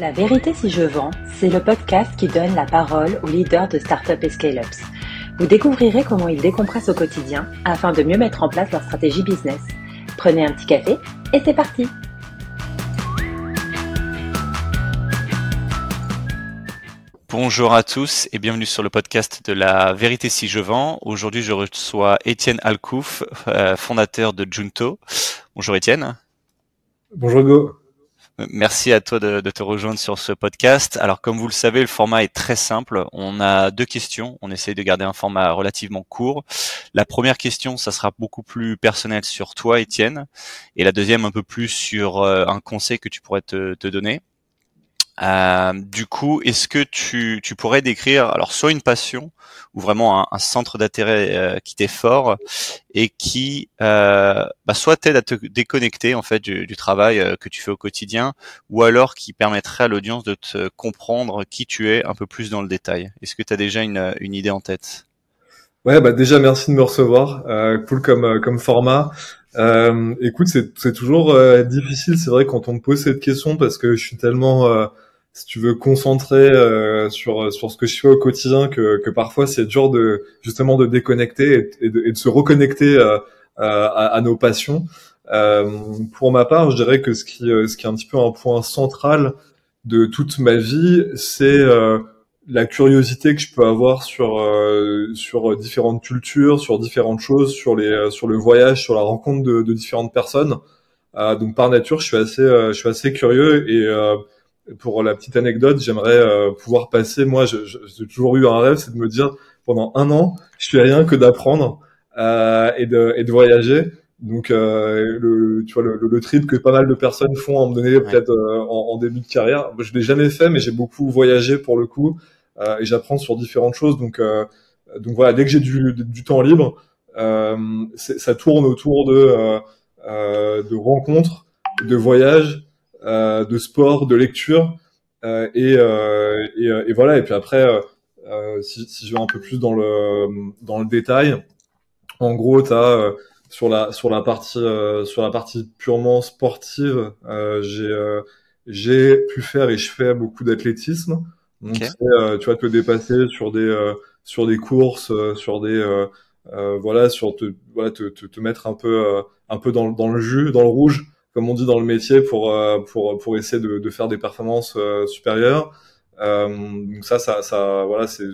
La vérité si je vends, c'est le podcast qui donne la parole aux leaders de startups et scale-ups. Vous découvrirez comment ils décompressent au quotidien afin de mieux mettre en place leur stratégie business. Prenez un petit café et c'est parti Bonjour à tous et bienvenue sur le podcast de la vérité si je vends. Aujourd'hui, je reçois Étienne Alcouf, euh, fondateur de Junto. Bonjour Étienne. Bonjour Go. Merci à toi de, te rejoindre sur ce podcast. Alors comme vous le savez, le format est très simple. On a deux questions. On essaye de garder un format relativement court. La première question, ça sera beaucoup plus personnel sur toi, Étienne. Et la deuxième, un peu plus sur euh, un conseil que tu pourrais te donner. Euh, du coup, est-ce que tu, tu, pourrais décrire alors soit une passion ou vraiment un, un centre d'intérêt euh, qui t'est fort et qui euh, bah, soit t'aide à te déconnecter en fait du, du travail euh, que tu fais au quotidien ou alors qui permettrait à l'audience de te comprendre qui tu es un peu plus dans le détail. Est-ce que tu as déjà une, une, idée en tête? Ouais, bah déjà merci de me recevoir. Euh, cool comme comme format. Euh, écoute, c'est toujours difficile, c'est vrai quand on me pose cette question parce que je suis tellement si tu veux concentrer euh, sur sur ce que je fais au quotidien que, que parfois c'est dur de justement de déconnecter et, de, et de, se reconnecter euh, à, à, nos passions. Euh, pour ma part, je dirais que ce qui ce qui est un petit peu un point central de toute ma vie, c'est la curiosité que je peux avoir sur sur différentes cultures, sur différentes choses, sur les sur le voyage, sur la rencontre de, de différentes personnes. donc par nature, je suis assez je suis assez curieux et pour la petite anecdote, j'aimerais euh, pouvoir passer. Moi, j'ai toujours eu un rêve, c'est de me dire pendant un an, je fais rien que d'apprendre euh, et, de, et de voyager. Donc, euh, le, tu vois, le, le, trip que pas mal de personnes font à me donner peut-être euh, en, en, début de carrière. Je l'ai jamais fait, mais j'ai beaucoup voyagé pour le coup euh, et j'apprends sur différentes choses. Donc, donc voilà, dès que j'ai du, du, temps libre, ça tourne autour de de rencontres, de voyages euh, de sport, de lecture. Euh, et, euh, et, et, voilà. Et puis après, si, si, je vais un peu plus dans le dans le détail, en gros, tu as sur la sur la partie sur la partie purement sportive, j'ai j'ai pu faire et je fais beaucoup d'athlétisme. Donc okay. tu vas te dépasser sur des sur des courses, sur des euh, voilà, sur te voilà te, te, te mettre un peu un peu dans, dans le jus, dans le rouge comme on dit dans le métier, pour euh, pour pour essayer de, de faire des performances euh, supérieures. Euh, donc ça, ça, ça, voilà, c'est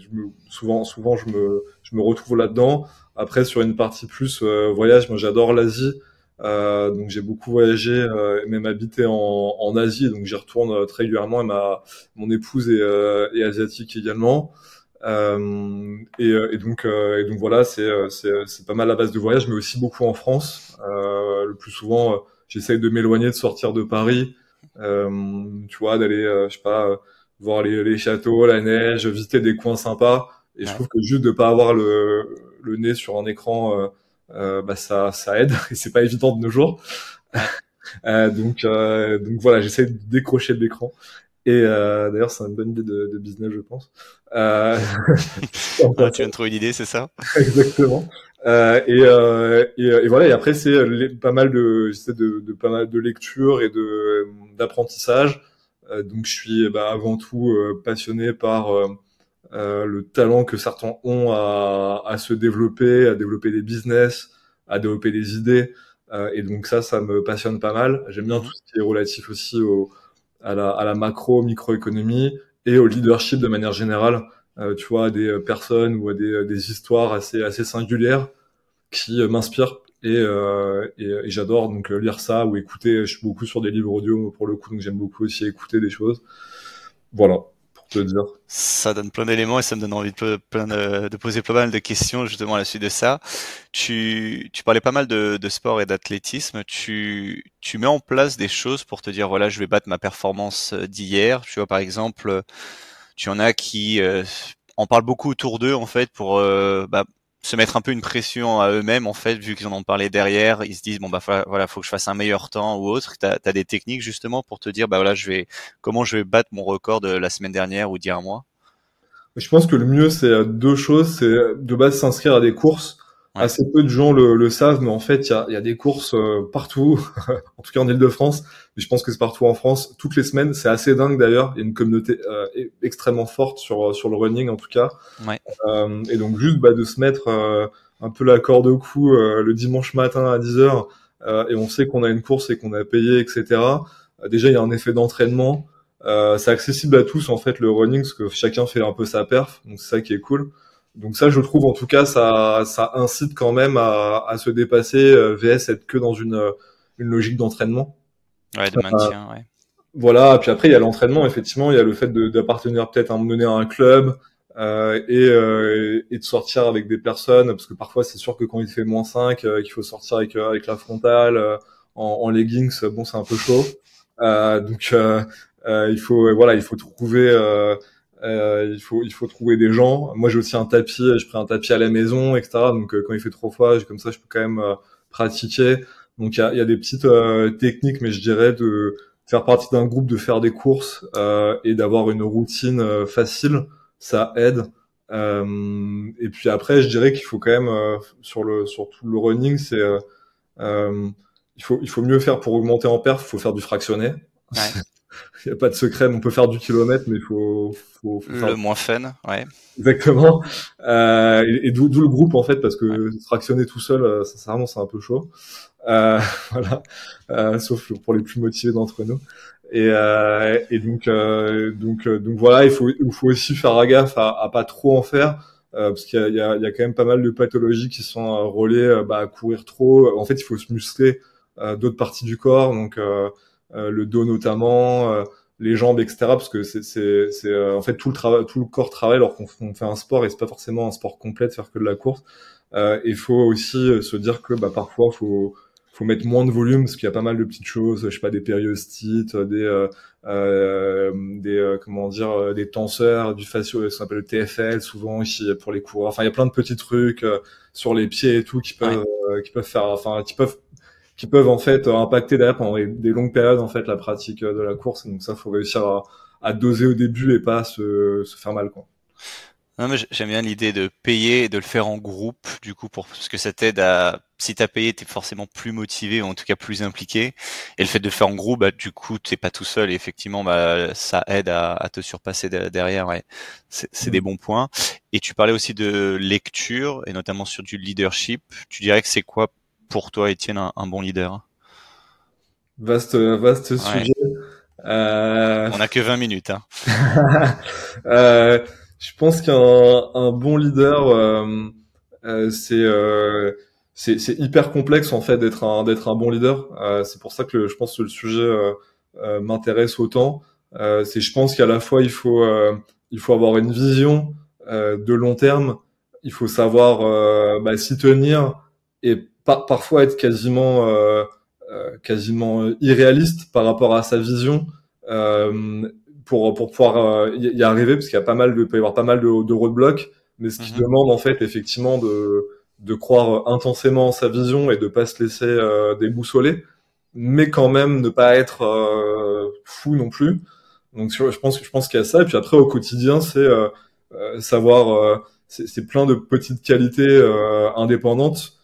souvent, souvent, je me, je me retrouve là-dedans. Après, sur une partie plus voyage, moi, j'adore l'Asie. Euh, donc j'ai beaucoup voyagé, euh, même habité en, en Asie, donc j'y retourne très régulièrement. Et ma, mon épouse est, est asiatique également. Et, et, donc, et donc voilà, c'est, c'est, pas mal la base de voyage, mais aussi beaucoup en France. le plus souvent j'essaye de m'éloigner de sortir de Paris, euh, tu vois, d'aller, euh, je sais pas, euh, voir les, les, châteaux, la neige, visiter des coins sympas. Et je trouve que juste de pas avoir le, le nez sur un écran, euh, bah ça, ça aide. Et c'est pas évident de nos jours. donc, donc voilà, j'essaie de décrocher de l'écran. Et d'ailleurs, c'est une bonne idée de, de business, je pense. Euh... ah, tu viens de trouver une idée, c'est ça? Exactement. Euh, et, euh, et, et, voilà. Et après, c'est pas mal de, de, de, pas mal de lectures et de d'apprentissage. Euh, donc, je suis bah, avant tout euh, passionné par le talent que certains ont à, à, se développer, à développer des business, à développer des idées. et donc ça, ça me passionne pas mal. J'aime bien tout ce qui est relatif aussi au, à la, à la macro, microéconomie et au leadership de manière générale. Euh, tu vois, des personnes ou des, des histoires assez, assez singulières qui euh, m'inspirent et, euh, et j'adore donc lire ça ou écouter. Je suis beaucoup sur des livres audio pour le coup, donc j'aime beaucoup aussi écouter des choses. Voilà. Ça donne plein d'éléments et ça me donne envie de, poser pas mal de questions justement à la suite de ça. Tu, parlais pas mal de, sport et d'athlétisme. Tu, tu mets en place des choses pour te dire voilà, je vais battre ma performance d'hier. Tu vois par exemple tu en as qui euh, en parlent beaucoup autour d'eux en fait pour euh, bah, se mettre un peu une pression à eux-mêmes en fait vu qu'ils en ont parlé derrière. Ils se disent bon bah voilà faut que je fasse un meilleur temps ou autre. T'as as des techniques justement pour te dire bah voilà je vais comment je vais battre mon record de la semaine dernière ou d'il y un mois? Je pense que le mieux c'est deux choses. C'est de base s'inscrire à des courses Assez peu de gens le, savent, mais en fait, il y a, y a, des courses euh, partout, en tout cas en Ile-de-France, mais je pense que c'est partout en France, toutes les semaines. C'est assez dingue d'ailleurs. Il y a une communauté euh, extrêmement forte sur sur le running en tout cas. Ouais. Euh, et donc juste bah, de se mettre euh, un peu la corde au cou le dimanche matin à 10 heures, et on sait qu'on a une course et qu'on a payé, etc. déjà, il y a un effet d'entraînement. c'est accessible à tous en fait le running, parce que chacun fait un peu sa perf, donc c'est ça qui est cool. Donc ça, je trouve en tout cas, ça, ça incite quand même à, à se dépasser. Euh, VS être que dans une, euh, une logique d'entraînement. Ouais, de maintien, ouais. Voilà. Puis après, il y a l'entraînement. Effectivement, il y a le fait d'appartenir peut-être à un donné à un club euh, et, euh, et de sortir avec des personnes, parce que parfois, c'est sûr que quand il fait moins 5, qu'il faut sortir avec avec la frontale en, en, leggings, bon, c'est un peu chaud. donc il faut voilà, il faut trouver euh, il faut il faut trouver des gens. Moi j'ai aussi un tapis, je prends un tapis à la maison, etc. Donc euh, quand il fait trop froid, comme ça je peux quand même euh, pratiquer. Donc il y a, y a, des petites euh, techniques, mais je dirais de faire partie d'un groupe, de faire des courses et d'avoir une routine facile, ça aide. et puis après, je dirais qu'il faut quand même sur le sur tout le running, c'est il faut il faut mieux faire pour augmenter en perf, faut faire du fractionné. Ouais. il n'y a pas de secret, on peut faire du kilomètre, mais il faut, faut, faut faire... le moins fun, ouais. Exactement. Euh, et, d'où le groupe en fait, parce que fractionner tout seul, euh, sincèrement, c'est un peu chaud. Euh, voilà, euh, sauf pour les plus motivés d'entre nous. Et, euh, et donc, euh, donc, donc voilà, il faut, il faut aussi faire gaffe à, à pas trop en faire. parce qu'il y a, il y, a, y a quand même pas mal de pathologies qui sont relées bah, à courir trop. En fait, il faut se muscler d'autres parties du corps, donc euh, le dos notamment, euh, les jambes, etc. Parce que c'est, c'est, c'est euh, en fait tout le travail, tout le corps travaille alors qu'on fait un sport et c'est pas forcément un sport complet de faire que de la course. Il faut aussi se dire que bah, parfois faut faut mettre moins de volume parce qu'il y a pas mal de petites choses, je sais pas des périostites, des euh, des comment dire des tenseurs, du fascio, ça s'appelle le TFL souvent ici pour les coureurs. Enfin il y a plein de petits trucs sur les pieds et tout qui peuvent qui peuvent faire enfin qui peuvent qui peuvent en fait impacter derrière pendant des, longues périodes en fait la pratique euh, de la course. Donc ça, faut réussir à, à doser au début et pas se, se faire mal quoi. Non, mais j'aime bien l'idée de payer et de le faire en groupe, du coup, pour parce que ça t'aide à. Si t'as payé, t'es forcément plus motivé ou en tout cas plus impliqué. Et le fait de le faire en groupe, bah, du coup, t'es pas tout seul. Et effectivement, bah, ça aide à, à te surpasser derrière. Ouais, c'est des mm. bons points. Et tu parlais aussi de lecture et notamment sur du leadership. Tu dirais que c'est quoi pour toi, Étienne, un, bon leader Vaste, vaste sujet. Euh... On a que 20 minutes. Hein. euh, je pense qu'un un bon leader, euh, c'est c'est hyper complexe en fait d'être un d'être un bon leader. C'est pour ça que je pense que le sujet m'intéresse autant. c'est je pense qu'à la fois il faut il faut avoir une vision de long terme. Il faut savoir bah, s'y tenir et parfois être quasiment euh, euh, quasiment irréaliste par rapport à sa vision euh, pour pour pouvoir y, arriver parce qu'il y a pas mal de peut y avoir pas mal de, de roadblocks mais ce qui mhm. demande en fait effectivement de de croire intensément en sa vision et de pas se laisser euh, déboussoler, mais quand même ne pas être euh, fou non plus. Donc je pense je pense qu'il y a ça. Et puis après au quotidien, c'est euh, savoir, c'est plein de petites qualités indépendantes euh,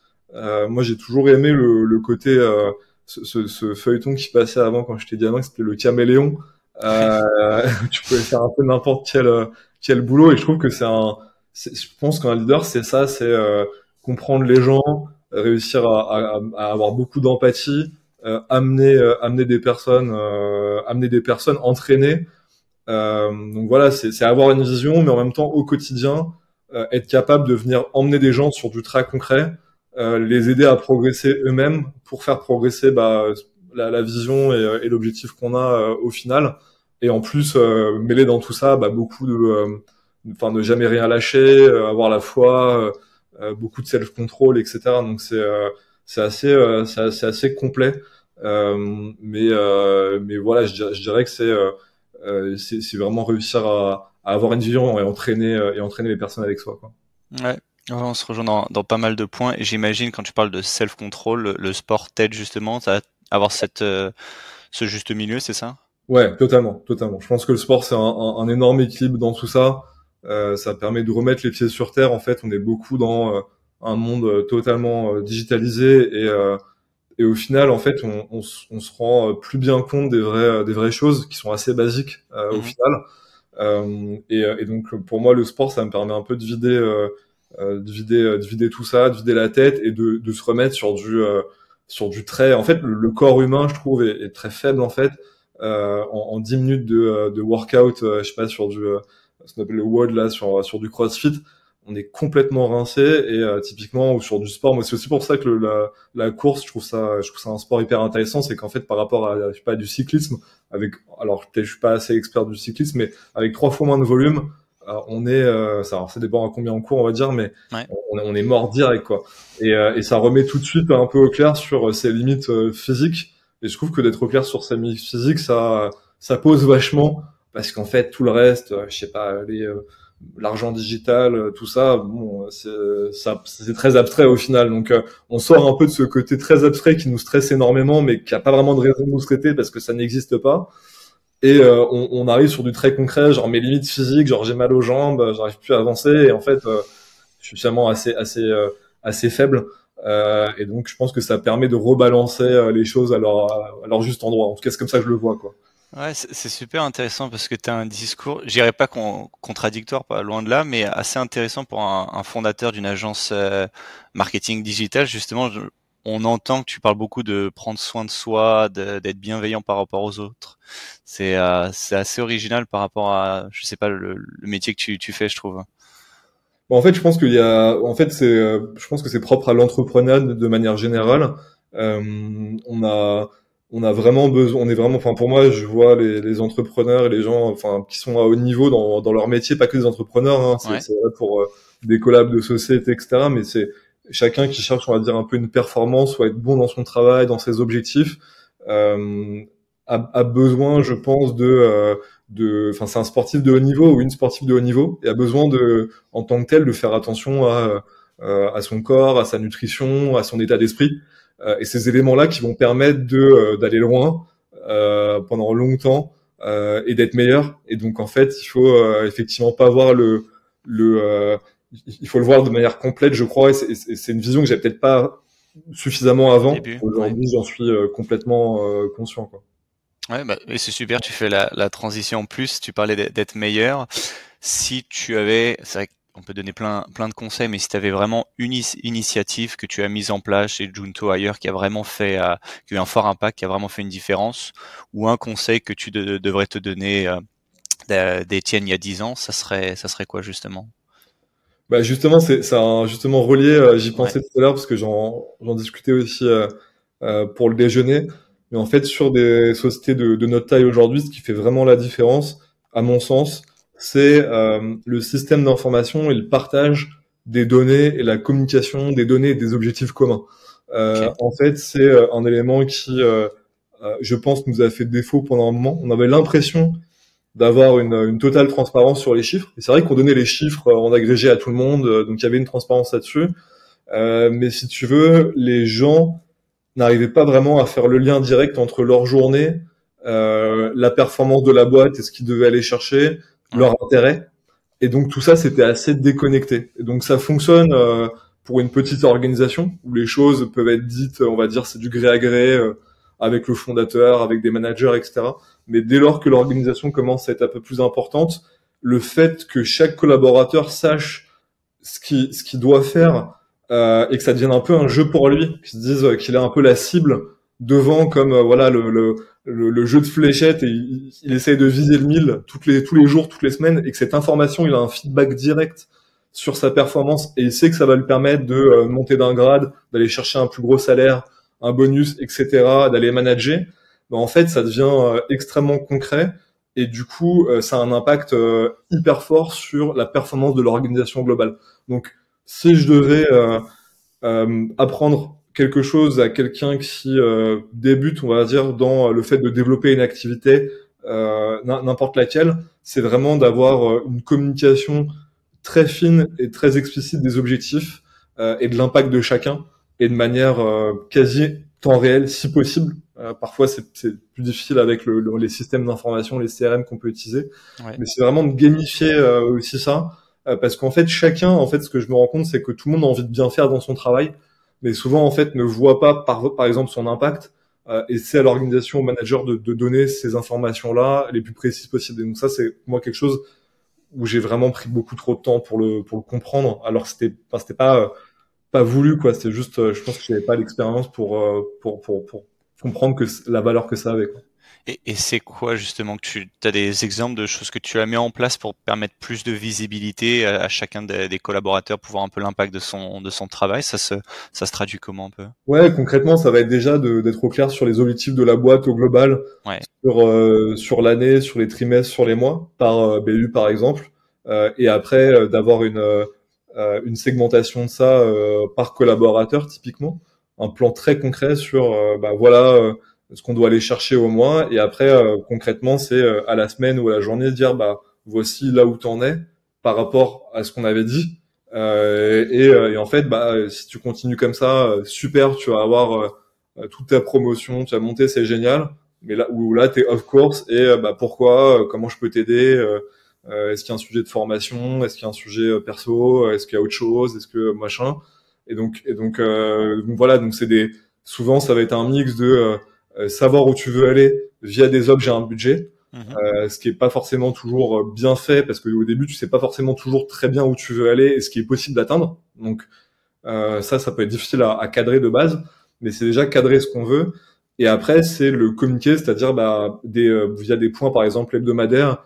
moi, j'ai toujours aimé le, le côté euh, ce, ce, ce, feuilleton qui passait avant quand j'étais gamin, c'était le caméléon. Euh, tu pouvais faire un peu n'importe quel quel boulot et je trouve que c'est un je pense qu'un leader c'est ça c'est euh, comprendre les gens réussir à, à, à avoir beaucoup d'empathie euh, amener amener des personnes amener des personnes entraînées donc voilà c'est avoir une vision mais en même temps au quotidien être capable de venir emmener des gens sur du très concret euh, les aider à progresser eux-mêmes pour faire progresser bah, la, la, vision et, et l'objectif qu'on a euh, au final. Et en plus, euh, mêler dans tout ça bah, beaucoup de, enfin, ne jamais rien lâcher, avoir la foi, beaucoup de self-control, etc. Donc c'est c'est assez, c'est assez, complet. mais mais voilà, je dirais, je dirais que c'est c'est vraiment réussir à, à, avoir une vision et entraîner et entraîner les personnes avec soi. Quoi. Ouais, on se rejoint dans, dans, pas mal de points et j'imagine quand tu parles de self-control, le, sport t'aide justement à avoir cette, euh, ce juste milieu, c'est ça? Ouais, totalement, totalement. Je pense que le sport c'est un, un, énorme équilibre dans tout ça. Euh, ça permet de remettre les pieds sur terre. En fait, on est beaucoup dans euh, un monde totalement digitalisé et et au final, en fait, on, on, on, se rend plus bien compte des vraies, des vraies choses qui sont assez basiques au mhm. final. Et, et, donc, pour moi, le sport, ça me permet un peu de vider, de vider, de vider tout ça, de vider la tête et de, de se remettre sur du, sur du trait. En fait, le, corps humain, je trouve, est, est très faible en fait. Euh, en, en, 10 minutes de, de workout, je sais pas, sur du, ce qu'on appelle le WOD là, sur, sur du CrossFit on est complètement rincé et euh, typiquement sur du sport moi c'est aussi pour ça que la, la, course je trouve ça je trouve ça un sport hyper intéressant c'est qu'en fait par rapport à je sais pas du cyclisme avec alors peut-être je suis pas assez expert du cyclisme mais avec trois fois moins de volume euh, on est euh, ça ça dépend à combien on court on va dire mais on, on, est mort direct quoi et, et ça remet tout de suite un peu au clair sur ses limites physiques et je trouve que d'être au clair sur ses limites physiques ça ça pose vachement parce qu'en fait tout le reste je sais pas les l'argent digital, euh, tout ça, bon, c'est très abstrait au final. Donc, euh, on sort un peu de ce côté très abstrait qui nous stresse énormément, mais qui a pas vraiment de raison de nous traiter parce que ça n'existe pas. Et euh, on, arrive sur du très concret, genre mes limites physiques, genre j'ai mal aux jambes, j'arrive plus à avancer, et en fait, je suis finalement assez assez assez faible. et donc, je pense que ça permet de rebalancer les choses à leur juste endroit. En tout cas, c'est comme ça que je le vois, quoi. Ouais, c'est super intéressant parce que tu as un discours, je dirais pas contradictoire, pas loin de là, mais assez intéressant pour un, fondateur d'une agence euh, marketing digital. Justement, on entend que tu parles beaucoup de prendre soin de soi, d'être bienveillant par rapport aux autres. C'est euh, assez original par rapport à, je sais pas, le, métier que tu, tu, fais, je trouve. Bon, en fait, je pense qu'il y a, en fait, c'est, euh, je pense que c'est propre à l'entrepreneuriat de, manière générale. Euh, on a on a vraiment besoin, on est vraiment, enfin pour moi, je vois les, les, entrepreneurs et les gens, enfin qui sont à haut niveau dans, dans leur métier, pas que des entrepreneurs, hein, c'est vrai pour euh, des collabs de société, etc. Mais c'est chacun qui cherche, on va dire, un peu une performance, ou être bon dans son travail, dans ses objectifs, euh, a, a, besoin, je pense, de, euh, de, enfin c'est un sportif de haut niveau ou une sportive de haut niveau, et a besoin de, en tant que tel, de faire attention à, euh, à son corps, à sa nutrition, à son état d'esprit. Euh, et ces éléments-là qui vont permettre de euh, d'aller loin pendant longtemps et d'être meilleur. Et donc en fait, il faut effectivement pas voir le le il faut le voir de manière complète, je crois, et c'est une vision que j'ai peut-être pas suffisamment avant. Aujourd'hui, j'en suis complètement conscient. Quoi. Ouais, bah, et c'est super, tu fais la, la transition en plus, tu parlais d'être meilleur. Si tu avais, c'est vrai on peut donner plein, plein de conseils, mais si tu avais vraiment une initiative que tu as mise en place chez Junto ailleurs, qui a vraiment fait, euh, qui a eu un fort impact, qui a vraiment fait une différence, ou un conseil que tu devrais te donner euh, d'Étienne il y a 10 ans, ça serait, ça serait quoi justement? Bah justement, c'est ça justement relié. Euh, j'y pensais tout à l'heure parce que j'en discutais aussi euh, pour le déjeuner. Mais en fait, sur des sociétés de, de notre taille aujourd'hui, ce qui fait vraiment la différence, à mon sens, c'est euh, le système d'information et le partage des données et la communication des données et des objectifs communs. Euh, En fait, c'est euh, un élément qui, euh, euh, je pense, nous a fait défaut pendant un moment. On avait l'impression d'avoir une, une, totale transparence sur les chiffres. Et c'est vrai qu'on donnait les chiffres en agrégé à tout le monde, donc il y avait une transparence là-dessus. mais si tu veux, les gens n'arrivaient pas vraiment à faire le lien direct entre leur journée, la performance de la boîte et ce qu'ils devaient aller chercher, leur intérêt. Et donc tout ça, c'était assez déconnecté. Et donc ça fonctionne euh, pour une petite organisation où les choses peuvent être dites, on va dire, c'est du gré à gré euh, avec le fondateur, avec des managers, etc. Mais dès lors que l'organisation commence à être un peu plus importante, le fait que chaque collaborateur sache ce qu'il ce qu'il doit faire euh, et que ça devienne un peu un jeu pour lui, qu'il se dise qu'il est un peu la cible devant comme voilà le, le le, jeu de fléchettes et il, essaye de viser le 1000 toutes les, tous les jours, toutes les semaines, et que cette information, il a un feedback direct sur sa performance et il sait que ça va lui permettre de euh, monter d'un grade, d'aller chercher un plus gros salaire, un bonus, etc., d'aller manager, ben, en fait, ça devient euh, extrêmement concret et du coup, euh, ça a un impact hyper fort sur la performance de l'organisation globale. Donc, si je devais apprendre quelque chose à quelqu'un qui euh, débute, on va dire, dans le fait de développer une activité, euh, n'importe laquelle, c'est vraiment d'avoir euh, une communication très fine et très explicite des objectifs euh, et de l'impact de chacun, et de manière quasi temps réel, si possible. parfois, c'est plus difficile avec le, les systèmes d'information, les CRM qu'on peut utiliser, mais c'est vraiment de gamifier aussi ça parce qu'en fait chacun, en fait, ce que je me rends compte, c'est que tout le monde a envie de bien faire dans son travail, mais souvent en fait ne voit pas par, par exemple son impact. et c'est à l'organisation, au manager de, de donner ces informations-là les plus précises possibles. Et donc ça, c'est moi quelque chose où j'ai vraiment pris beaucoup trop de temps pour le pour le comprendre. Alors c'était enfin, c'était pas pas voulu quoi. C'était juste, je pense que j'avais pas l'expérience pour, pour pour pour comprendre que la valeur que ça avait. Quoi. Et, et c'est quoi justement que tu as des exemples de choses que tu as mis en place pour permettre plus de visibilité à, chacun des, des, collaborateurs pour voir un peu l'impact de son de son travail? Ça se ça se traduit comment un peu? Ouais, concrètement, ça va être déjà d'être au clair sur les objectifs de la boîte au global, ouais. sur euh, sur l'année, sur les trimestres, sur les mois, par euh, BU par exemple, euh, et après euh, d'avoir une euh, une segmentation de ça par collaborateur typiquement, un plan très concret sur bah voilà ce qu'on doit aller chercher au mois. Et après, euh, concrètement, c'est euh, à la semaine ou à la journée de dire, bah, voici là où t'en es par rapport à ce qu'on avait dit. Euh, et, et, en fait, bah, si tu continues comme ça, super, tu vas avoir toute ta promotion, tu vas monter, c'est génial. Mais là où là, t'es off course et bah pourquoi, comment je peux t'aider Est-ce qu'il y a un sujet de formation? Est-ce qu'il y a un sujet perso? Est-ce qu'il y a autre chose? Est-ce que machin? Et donc, et donc, donc voilà, donc c'est des souvent ça va être un mix de euh, savoir où tu veux aller via des objets un budget. Mhm. Euh, ce qui est pas forcément toujours euh, bien fait parce que au début tu sais pas forcément toujours très bien où tu veux aller et ce qui est possible d'atteindre. Donc euh, ça, ça peut être difficile à, à cadrer de base, mais c'est déjà cadrer ce qu'on veut. Et après, c'est le communiquer, c'est-à-dire bah, des, via des points, par exemple, hebdomadaires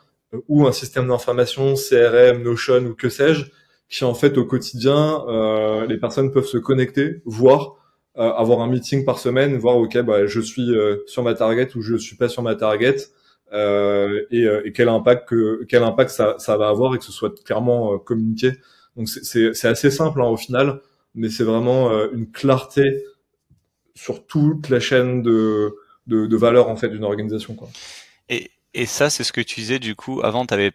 ou un système d'information, CRM, Notion ou que sais-je, qui en fait au quotidien, euh, les personnes peuvent se connecter, voir euh, avoir un meeting par semaine, voir ok bah je suis euh, sur ma target ou je suis pas sur ma target euh, et, et, quel impact que quel impact ça, ça va avoir et que ce soit clairement communiqué. Donc c'est assez simple hein, au final, mais c'est vraiment une clarté sur toute la chaîne de, de, de valeur en fait d'une organisation quoi. Et, ça c'est ce que tu disais du coup avant tu avais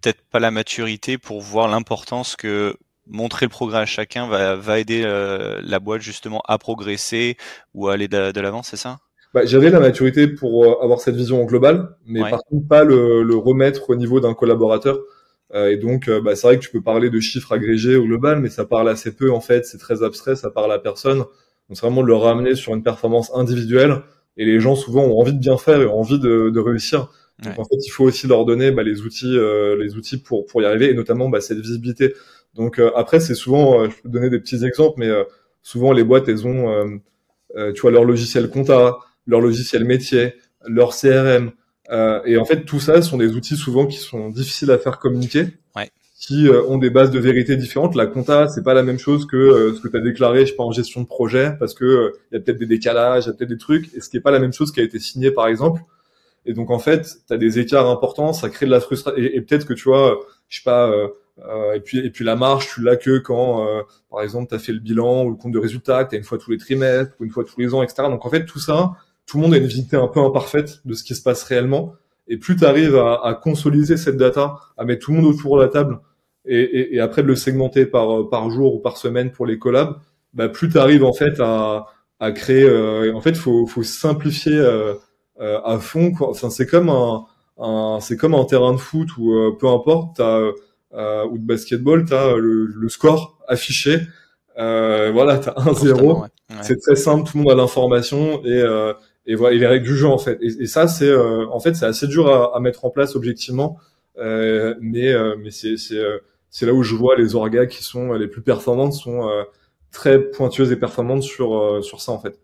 peut-être pas la maturité pour voir l'importance que montrer le progrès à chacun va, va aider euh, la boîte justement à progresser ou à aller de, l'avant, c'est ça? Bah, J'avais la maturité pour euh, avoir cette vision globale, mais par contre pas le, le, remettre au niveau d'un collaborateur. Euh, et donc, bah, c'est vrai que tu peux parler de chiffres agrégés au global, mais ça parle assez peu en fait, c'est très abstrait, ça parle à personne. Donc c'est vraiment de le ramener sur une performance individuelle. Et les gens souvent ont envie de bien faire et ont envie de, de réussir. Donc en fait, il faut aussi leur donner bah, les outils, les outils pour pour y arriver, et notamment bah, cette visibilité. Donc euh, après, c'est souvent, euh, je peux donner des petits exemples, mais euh, souvent les boîtes, elles ont, tu vois, leur logiciel compta, leur logiciel métier, leur CRM. et en fait, tout ça sont des outils souvent qui sont difficiles à faire communiquer. Ouais qui ont des bases de vérité différentes. La compta, c'est pas la même chose que ce que tu as déclaré, je sais pas, en gestion de projet, parce que il y a peut-être des décalages, il y a peut-être des trucs, et ce qui est pas la même chose qui a été signé, par exemple. Et donc, en fait, tu as des écarts importants, ça crée de la frustration. Et, peut-être que, tu vois, je sais pas, euh, et puis et puis la marge, tu l'as que quand, euh, par exemple, tu as fait le bilan ou le compte de résultat, que tu as une fois tous les trimestres ou une fois tous les ans, etc. Donc en fait, tout ça, tout le monde a une visibilité un peu imparfaite de ce qui se passe réellement. Et plus tu arrives à, à, consolider cette data, à mettre tout le monde autour de la table, et, et, après de le segmenter par par jour ou par semaine pour les collabs, bah, plus tu arrives en fait à, à créer. Euh, en fait, faut faut simplifier euh, euh à fond. Quoi. Enfin, c'est comme un, un c'est comme un terrain de foot où peu importe, t'as euh, ou de basketball, tu as le, le, score affiché. Euh, voilà, tu as 1-0. C'est très simple, tout le monde a l'information et, euh, et voilà, et les règles du jeu en fait. Et, et ça, c'est euh, en fait c'est assez dur à, à, mettre en place objectivement, euh, mais mais c'est c'est c'est là où je vois les orgas qui sont les plus performantes sont très pointueuses et performantes sur sur ça en fait.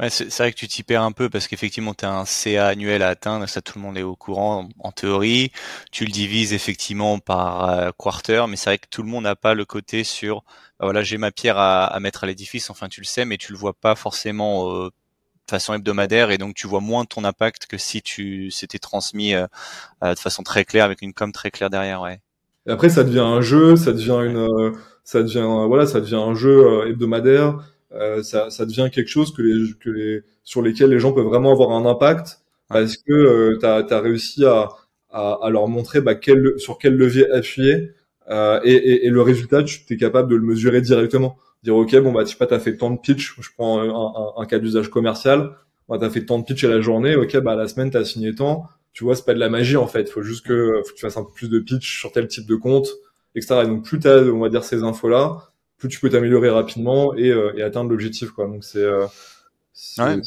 Ouais, c'est vrai que tu t'y perds un peu parce qu'effectivement, tu as un CA annuel à atteindre, ça tout le monde est au courant en, théorie. Tu le divises effectivement par euh, quarter, mais c'est vrai que tout le monde n'a pas le côté sur, bah voilà, j'ai ma pierre à, à mettre à l'édifice, enfin tu le sais, mais tu le vois pas forcément euh, de façon hebdomadaire et donc tu vois moins ton impact que si tu s'étais transmis euh, de façon très claire avec une com très claire derrière, ouais. Et après, ça devient un jeu, ça devient une, ça devient, voilà, ça devient un jeu hebdomadaire euh, ça, ça, devient quelque chose que les, que les, sur lesquels les gens peuvent vraiment avoir un impact parce que euh, tu as, réussi à, à, à, leur montrer bah, quel, sur quel levier appuyer euh, et, et, et, le résultat, tu es capable de le mesurer directement. Dire, OK, bon, bah, tu sais pas, as fait tant de pitch, je prends un, un, un cas d'usage commercial, bah, tu as fait tant de pitch à la journée, OK, bah, la semaine, tu as signé tant. Tu vois, c'est pas de la magie en fait. Faut juste que, faut que tu fasses un peu plus de pitch sur tel type de compte etc. Et donc plus tu as, on va dire, ces infos-là, plus tu peux t'améliorer rapidement et, et atteindre l'objectif. quoi. Donc c'est Ouais,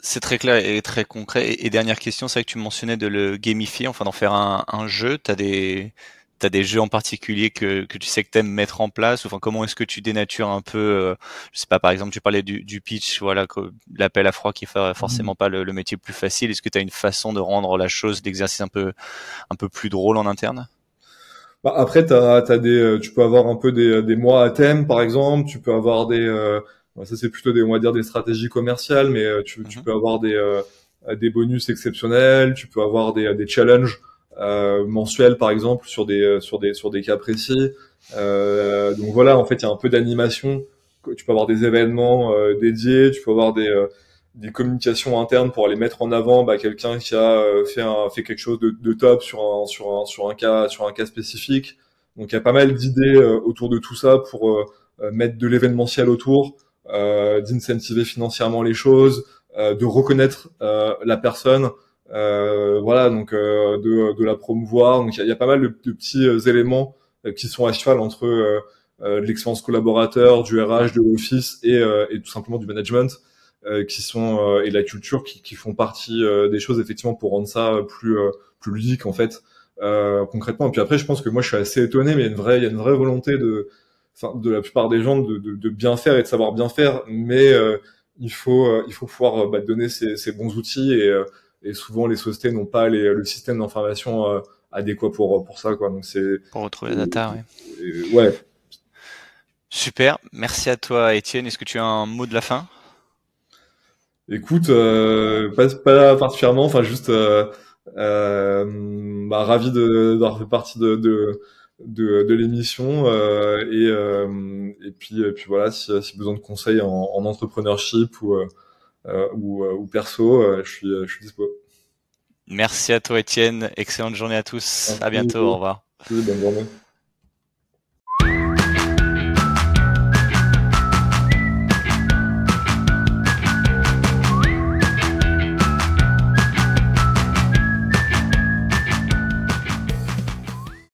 c'est très clair et très concret. Et, dernière question, c'est vrai que tu mentionnais de le gamifier, enfin d'en faire un, un jeu. T'as des t'as des jeux en particulier que, que tu sais que t'aimes mettre en place? Enfin, comment est-ce que tu dénatures un peu euh, Je sais pas. Par exemple, tu parlais du, du pitch, voilà, l'appel à froid qui fait forcément mmh. pas le, le, métier plus facile. Est-ce que tu as une façon de rendre la chose, d'exercice un peu un peu plus drôle en interne? Bah après, t'as, as des, euh, tu peux avoir un peu des, des mois à thème, par exemple. Tu peux avoir des, euh, ça c'est plutôt des, on va dire des stratégies commerciales, mais euh, tu, tu, mhm. peux avoir des, euh, des bonus exceptionnels, tu peux avoir des, des challenges euh, mensuels par exemple sur des, sur des, sur des cas précis. Euh, donc voilà, en fait, il y a un peu d'animation. Tu peux avoir des événements dédiés, tu peux avoir des, des communications internes pour aller mettre en avant bah, quelqu'un qui a fait, un, fait quelque chose de, de, top sur un, sur un, sur un cas, sur un cas spécifique. Donc il y a pas mal d'idées autour de tout ça pour mettre de l'événementiel autour, euh, d'incentiver financièrement les choses, euh, de reconnaître euh, la personne, voilà, donc de, de, la promouvoir. Donc il y a, pas mal de, de petits éléments qui sont à cheval entre l'expérience collaborateur, du RH, de l'office et, et tout simplement du management. Euh, qui sont euh, et la culture qui, qui font partie euh, des choses effectivement pour rendre ça plus plus ludique en fait concrètement. Et puis après, je pense que moi je suis assez étonné, mais il y a une vraie il y a une vraie volonté de de la plupart des gens de, de, de, bien faire et de savoir bien faire, mais euh, il faut euh, il faut pouvoir euh, bah, donner ces, ces, bons outils et, et souvent les sociétés n'ont pas les, le système d'information adéquat pour pour ça quoi. Donc c'est pour retrouver la data, ouais. ouais. Super, merci à toi Étienne. Est-ce que tu as un mot de la fin? Écoute, euh, pas, pas particulièrement, enfin juste euh, euh, bah, ravi d'avoir fait partie de, de, de, de l'émission euh, et, euh, et puis et puis voilà si, si besoin de conseils en, en entrepreneurship ou euh, ou, ou, perso je suis je suis dispo. Merci à toi Étienne, excellente journée à tous, à bientôt, au revoir. bonne journée.